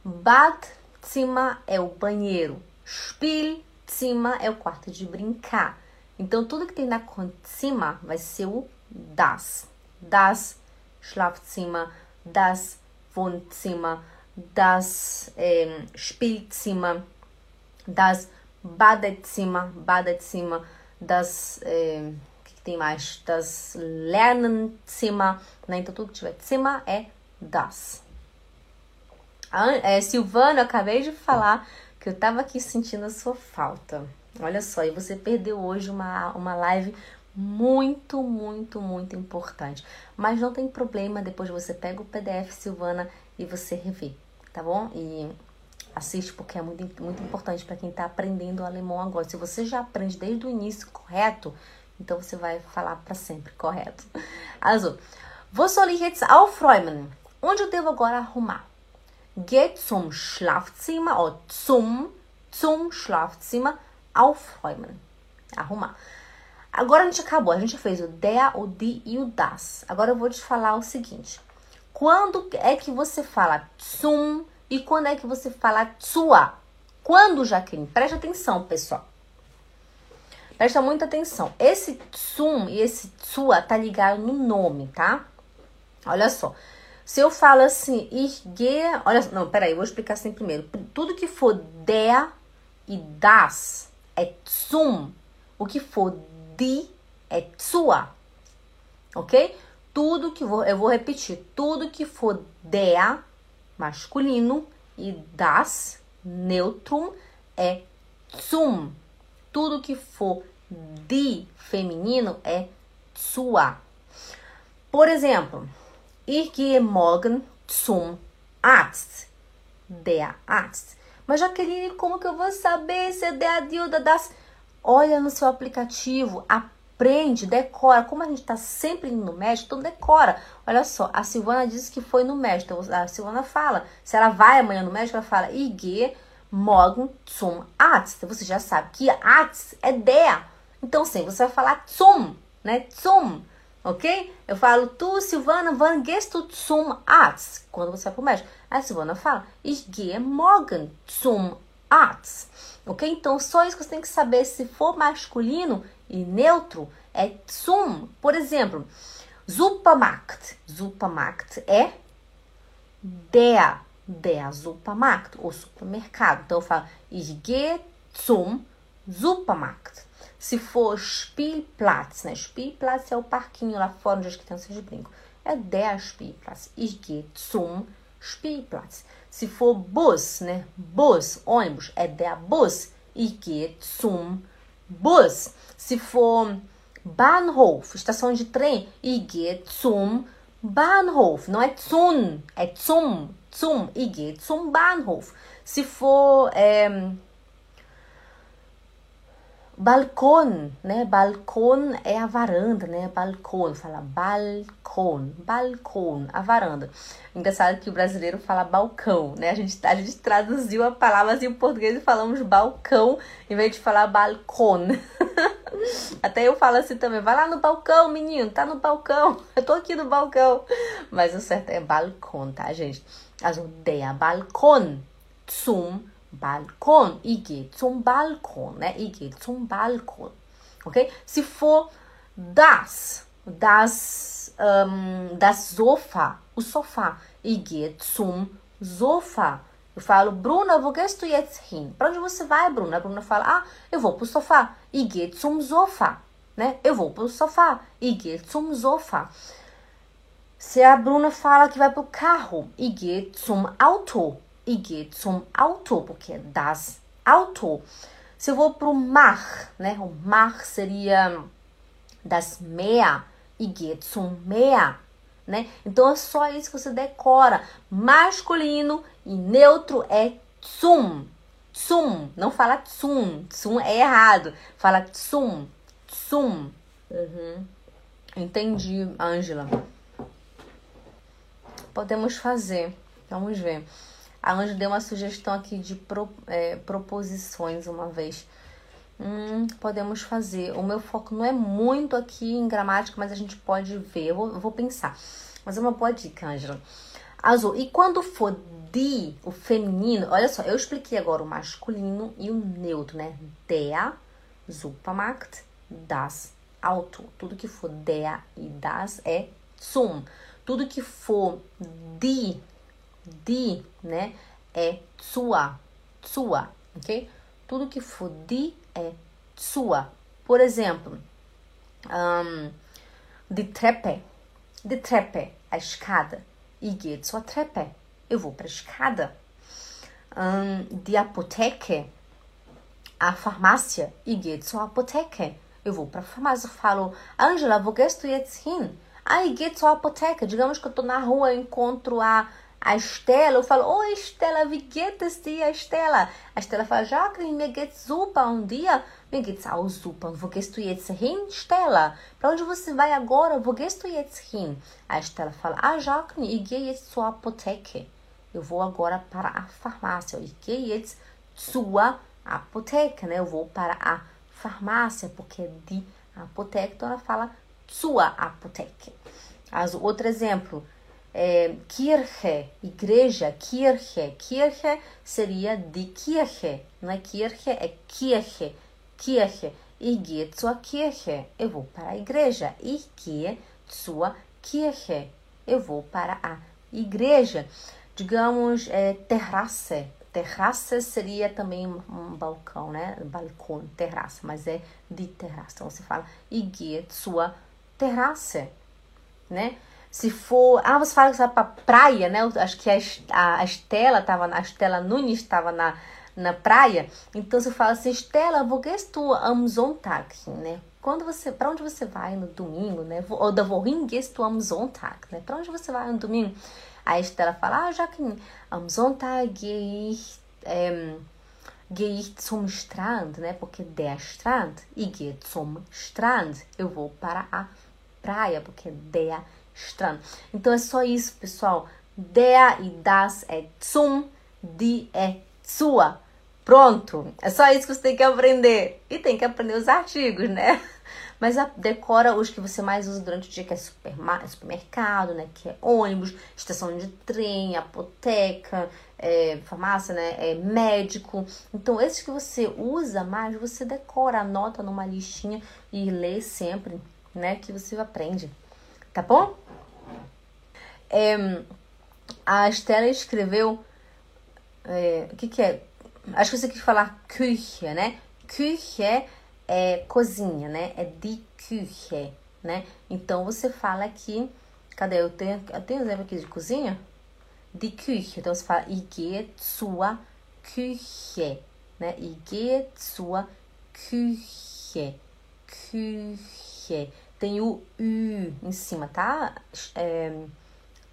Badzimmer é o banheiro. Spiel cima é o quarto de brincar. Então, tudo que tem na cima vai ser o das. Das Schlafzimmer, das Wohnzimmer, das ähm, Spielzimmer, das Badezimmer, Badezimmer, das, äh, que tem mais? Das Lernzimmer, né? Então, tudo que tiver cima é das. A, é, Silvana, eu acabei de falar que eu tava aqui sentindo a sua falta. Olha só, e você perdeu hoje uma, uma live muito, muito, muito importante. Mas não tem problema, depois você pega o PDF, Silvana, e você revê, tá bom? E assiste porque é muito, muito importante para quem está aprendendo alemão agora. Se você já aprende desde o início correto, então você vai falar para sempre correto. Wo soll ich jetzt aufräumen? Onde eu devo agora arrumar? Geht zum Schlafzimmer ou zum, zum Schlafzimmer aufräumen. Arrumar. Agora a gente acabou, a gente fez o der, o die e o das. Agora eu vou te falar o seguinte. Quando é que você fala zum e quando é que você fala sua? Quando, Jaqueline? Preste atenção, pessoal. Presta muita atenção. Esse zum e esse sua tá ligado no nome, tá? Olha só. Se eu falo assim, gehe... Olha, não, peraí, vou explicar assim primeiro. Tudo que for der e das é zum. O que for die é sua. Ok? Tudo que vou... Eu vou repetir. Tudo que for der masculino e das, neutrum, é zum. Tudo que for de feminino é sua. Por exemplo, ich gehe morgen zum Arzt. Der Arzt. Mas Jaqueline, como que eu vou saber se é der, die das? Olha no seu aplicativo, a aprende, decora. Como a gente está sempre indo no médico, então decora. Olha só, a Silvana disse que foi no médico. Então, a Silvana fala, se ela vai amanhã no médico, ela fala, gehe morgen zum Arzt. Você já sabe que Arzt é der. Então, sim, você vai falar zum, né? Zum, ok? Eu falo, tu, Silvana, wann gehst du zum Arzt? Quando você vai pro médico. A Silvana fala, ich gehe morgen zum Arzt. Ok? Então, só isso que você tem que saber. Se for masculino, e neutro é zum. Por exemplo, Supermarkt. Supermarkt é der, der Supermarkt, o supermercado. Então eu falo, ich gehe zum Supermarkt. Se for Spielplatz, né? Spielplatz é o parquinho lá fora onde as crianças brincam. É der Spielplatz. Ich gehe zum Spielplatz. Se for Bus, né? Bus, ônibus, é der Bus. Ich gehe zum Bus. Se for Bahnhof, estação de trem, ich gehe zum Bahnhof. Não é zum, é zum, zum. Ich gehe zum Bahnhof. Se for é, balcão, né? Balcão é a varanda, né? Balcão, fala balcão, balcão, a varanda. Engraçado que o brasileiro fala balcão, né? A gente, a gente traduziu a palavra assim em português falamos balcão em vez de falar balcão. Até eu falo assim também, vai lá no balcão, menino, tá no balcão. Eu tô aqui no balcão. Mas o certo é balcão, tá, gente? Also der Balkon zum Balkon. Ich gehe zum Balkon, né? Ich gehe zum Balkon. Ok? Se for das, das, um, das Sofa, o sofá. Ich gehe zum Sofa. Eu falo, Bruna, wo gehst du jetzt hin? Para onde você vai, Bruna? A Bruna fala, ah, eu vou pro sofá. Ich zum Sofa. Né? Eu vou pro sofá. Ich zum Sofa. Se a Bruna fala que vai pro carro, ich zum Auto. Ich gehe zum Auto, porque das Auto. Se eu vou pro mar, né? O mar seria das Meer. Ich gehe zum né? Então é só isso que você decora. Masculino e neutro é tsum. Tsum. Não fala tsum. Tsum é errado. Fala tsum. Tsum. Uhum. Entendi, Ângela. Podemos fazer. Vamos ver. A Ângela deu uma sugestão aqui de pro, é, proposições uma vez. Hum, podemos fazer. O meu foco não é muito aqui em gramática, mas a gente pode ver. Eu vou, vou pensar. Mas é uma boa dica, Ângela. Also, e quando for die, o feminino, olha só, eu expliquei agora o masculino e o neutro, né? Der Supermarkt, das Auto. Tudo que for der e das é zum. Tudo que for die, die, né? É sua, sua, ok? Tudo que for die é sua. Por exemplo, um, de Treppe, de Treppe, a escada. Ich gehe zur Treppe. Eu vou para a escada. Um, die Apotheke, a farmácia. Ich gehe zur Apotheke. Eu vou para a farmácia. Falo, Angela, gehst du jetzt hin? Ah, gehe zur Apotheke. Digamos que eu estou na rua e encontro a a Estela, eu falo, oi Estela, wie geht es dir, Estela? A Estela fala, Jacqueline, mir geht's super, um dia, mir geht's auch super. Wo gehst du jetzt hin, Estela? Para onde você vai agora? Wo gehst du jetzt hin? A Estela fala, ah, Jacqueline, ich gehe jetzt zur Apotheke. Eu vou agora para a farmácia. Ich gehe jetzt zur Apotheke, né? Eu vou para a farmácia, porque é de apoteca, então ela fala sua apoteca. As, outro exemplo, é, Kirche, igreja, Kirche. Kirche seria de Kirche, não é Kirche, é Kirche. Kirche. Ich gehe zur Kirche. Eu vou para a igreja. Ich gehe zur Kirche. Eu vou para a igreja. Digamos, é, terrasse. Terraça seria também um balcão, né? Balcão, terraça, mas é de terraça. Então você fala, ich gehe zur Terrasse, né? Se for. Ah, você fala que você vai pra praia, né? Acho que a, a, a Estela tava. A Estela Nunes estava na, na praia. Então você fala assim, Estela, du am Sonntag? Né? Quando você. Para onde você vai no domingo, né? Ou da du am Sonntag? Né? Para onde você vai no domingo? A Estela fala, ah, Jacqueline, am Sonntag gehe ich. Ähm, gehe ich zum Strand, né? Porque der Strand. E gehe zum Strand. Eu vou para a praia, porque der Strand. Então é só isso, pessoal. Der e das é zum, die é sua. Pronto. É só isso que você tem que aprender. E tem que aprender os artigos, né? Mas decora os que você mais usa durante o dia, que é supermercado, né? Que é ônibus, estação de trem, apoteca, é, farmácia, né? É médico. Então, esses que você usa mais, você decora, anota numa listinha e lê sempre, né? Que você aprende. Tá bom? É, a Estela escreveu. É, o que, que é? Acho que você quis falar Küche, né? Küche é cozinha, né? É die Küche, né? Então você fala aqui. Cadê? Eu tenho, eu tenho exemplo aqui de cozinha? Die Küche. Então você fala gehe zur Küche, né? Gehe zur Küche. Küche. Tem o U em cima, tá? É,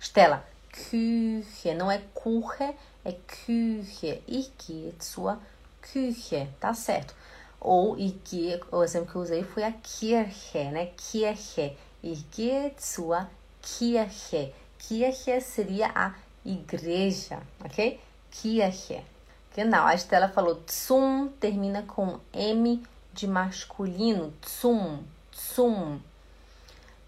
Stella, Küche, não é Küche, é Küche. Gehe zur Küche, tá certo. Ou gehe, o exemplo que eu usei foi a Kirche, né? Kirche. Gehe zur Kirche. Kirche seria a igreja, ok? Kirche. Genau, a Estela falou zum, termina com M de masculino, zum, zum.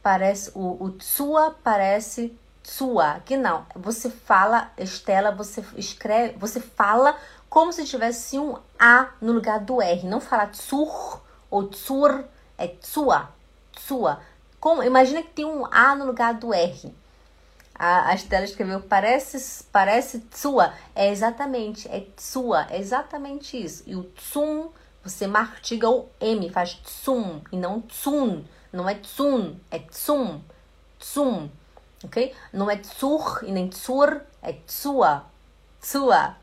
Parece, o, o tsua parece sua, que não. Você fala, Estela, você escreve, você fala como se tivesse um A no lugar do R. Não fala tsur ou tsur, é tsua, tsua. Como, imagina que tem um A no lugar do R. A, a Estela escreveu parece, parece tsua. É exatamente, é tsua, é exatamente isso. E o tsum, você martiga o M, faz tsum e não tsun. Não é tsun, é tsum, tsum ok? Não é tsur e nem tsur, é tsua, tsua.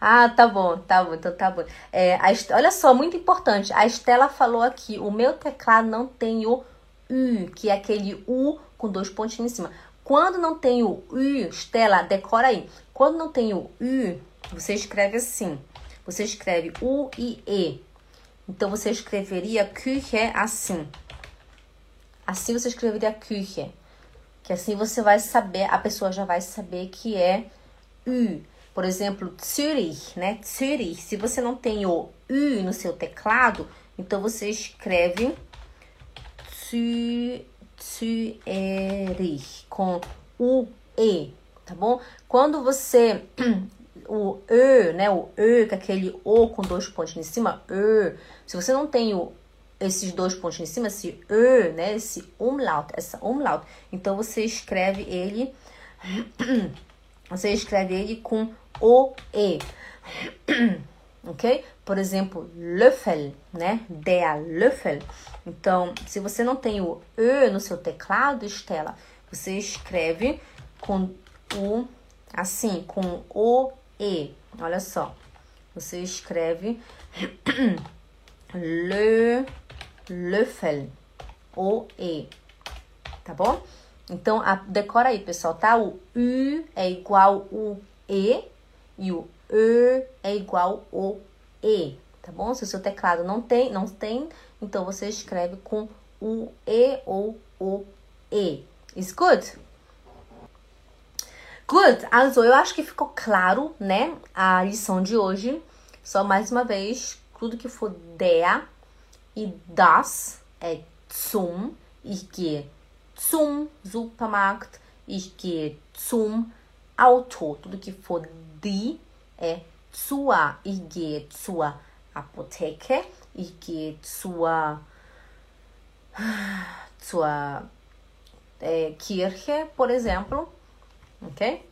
Ah, tá bom, tá bom, então tá bom. É, a, olha só, muito importante. A Estela falou aqui: o meu teclado não tem o U, que é aquele U com dois pontinhos em cima. Quando não tem o U, Estela, decora aí. Quando não tem o U, você escreve assim. Você escreve U e E. Então você escreveria Küche assim. Assim você escreveria Küche. Que assim você vai saber, a pessoa já vai saber que é U. Por exemplo, Zürich, né? Zürich. Se você não tem o U no seu teclado, então você escreve Zürich com U E, tá bom? Quando você o e, né, o e, com aquele o com dois pontos em cima, e, se você não tem o, esses dois pontos em cima, esse e, né, esse umlaut, essa umlaut, então você escreve ele, você escreve ele com o e, ok? Por exemplo, Löffel, né, der Löffel. Então, se você não tem o e no seu teclado, Estela, você escreve com o assim, com o e. Olha só. Você escreve le, Löffel. O E. Tá bom? Então, a, decora aí, pessoal, tá? O U é igual o E e o E é igual o E, tá bom? Se o seu teclado não tem, não tem, então você escreve com o E ou o E. Is good? Good, also, eu acho que ficou claro, né, a lição de hoje. Só mais uma vez, tudo que for der e das é zum. Ich gehe zum Supermarkt. Ich gehe zum Auto. Tudo que for die é zur. Ich gehe zur Apotheke. Ich gehe zur, zur é, Kirche, por exemplo ok?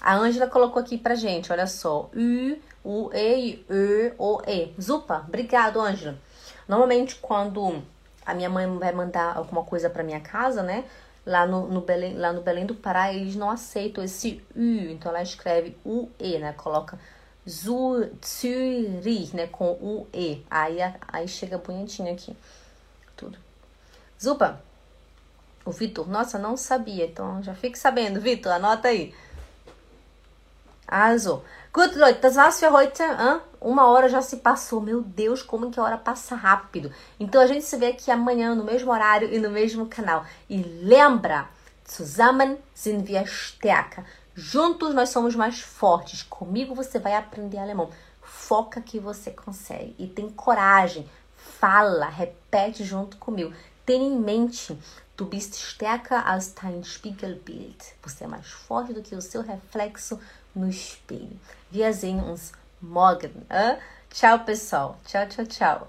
A Ângela colocou aqui pra gente, olha só. U, U, E, E, O, E. Zupa, obrigado, Ângela. Normalmente, quando a minha mãe vai mandar alguma coisa pra minha casa, né? Lá no, no, Belém, lá no Belém do Pará, eles não aceitam esse U. Então, ela escreve U, E, né? Coloca Zurich, né? Com U, E. Aí, aí chega bonitinho aqui. Tudo. Zupa, o Vitor, nossa, não sabia. Então já fique sabendo, Vitor, anota aí. Also, gut Leute, das war's für heute. Hein? Uma hora já se passou. Meu Deus, como que a hora passa rápido. Então a gente se vê aqui amanhã no mesmo horário e no mesmo canal. E lembra, zusammen sind wir stärker. Juntos nós somos mais fortes. Comigo você vai aprender alemão. Foca que você consegue e tem coragem. Fala, repete junto comigo. Tenha em mente Du bist stärker als dein Spiegelbild. Você é mais forte do que o seu reflexo no espelho. Wir uns morgen. Hein? Tchau, pessoal. Tchau, tchau, tchau.